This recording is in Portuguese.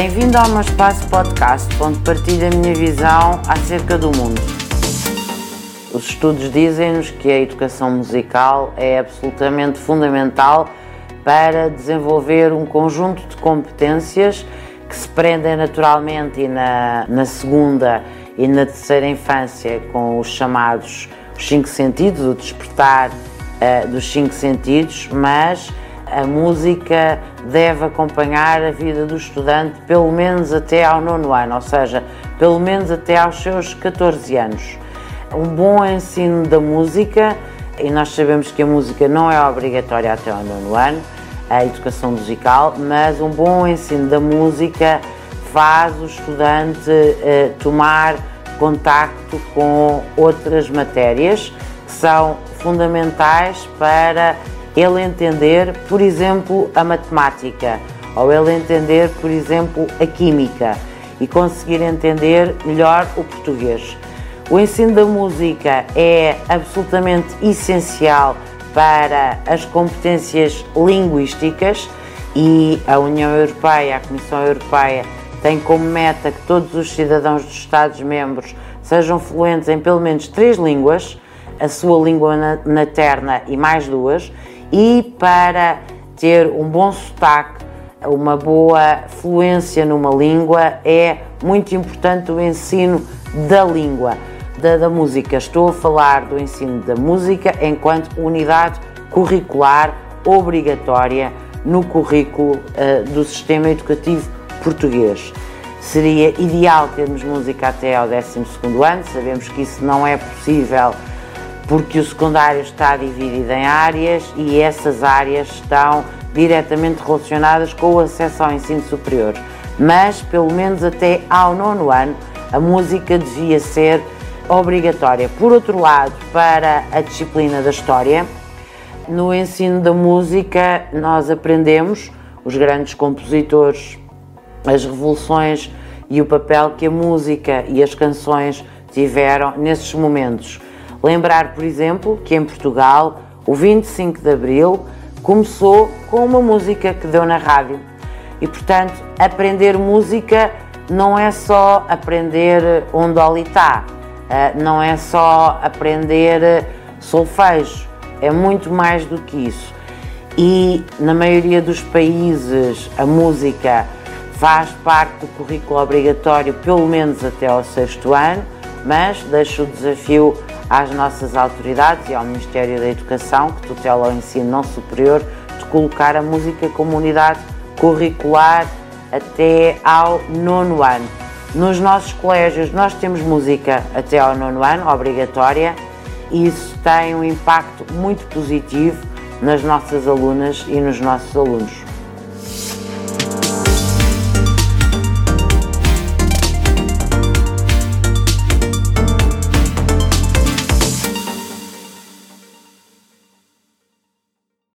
Bem-vindo ao meu espaço podcast, onde partilho a minha visão acerca do mundo. Os estudos dizem-nos que a educação musical é absolutamente fundamental para desenvolver um conjunto de competências que se prendem naturalmente na, na segunda e na terceira infância com os chamados os cinco sentidos, o despertar uh, dos cinco sentidos, mas a música deve acompanhar a vida do estudante pelo menos até ao nono ano, ou seja, pelo menos até aos seus 14 anos. Um bom ensino da música, e nós sabemos que a música não é obrigatória até ao nono ano, a educação musical, mas um bom ensino da música faz o estudante eh, tomar contacto com outras matérias que são fundamentais para ele entender, por exemplo, a matemática, ou ele entender, por exemplo, a química e conseguir entender melhor o português. O ensino da música é absolutamente essencial para as competências linguísticas e a União Europeia, a Comissão Europeia, tem como meta que todos os cidadãos dos Estados-membros sejam fluentes em pelo menos três línguas, a sua língua materna e mais duas, e para ter um bom sotaque, uma boa fluência numa língua, é muito importante o ensino da língua, da, da música. Estou a falar do ensino da música enquanto unidade curricular obrigatória no currículo uh, do sistema educativo português. Seria ideal termos música até ao 12 ano, sabemos que isso não é possível porque o secundário está dividido em áreas e essas áreas estão diretamente relacionadas com o acesso ao ensino superior. Mas, pelo menos até ao nono ano, a música devia ser obrigatória. Por outro lado, para a disciplina da História, no ensino da música nós aprendemos os grandes compositores, as revoluções e o papel que a música e as canções tiveram nesses momentos. Lembrar, por exemplo, que em Portugal o 25 de Abril começou com uma música que deu na rádio. E, portanto, aprender música não é só aprender um dolitá, eh, não é só aprender solfejo, é muito mais do que isso. E na maioria dos países a música faz parte do currículo obrigatório, pelo menos até ao sexto ano, mas deixo o desafio às nossas autoridades e ao Ministério da Educação, que tutela o ensino não superior, de colocar a música como unidade curricular até ao nono ano. Nos nossos colégios nós temos música até ao nono ano, obrigatória, e isso tem um impacto muito positivo nas nossas alunas e nos nossos alunos.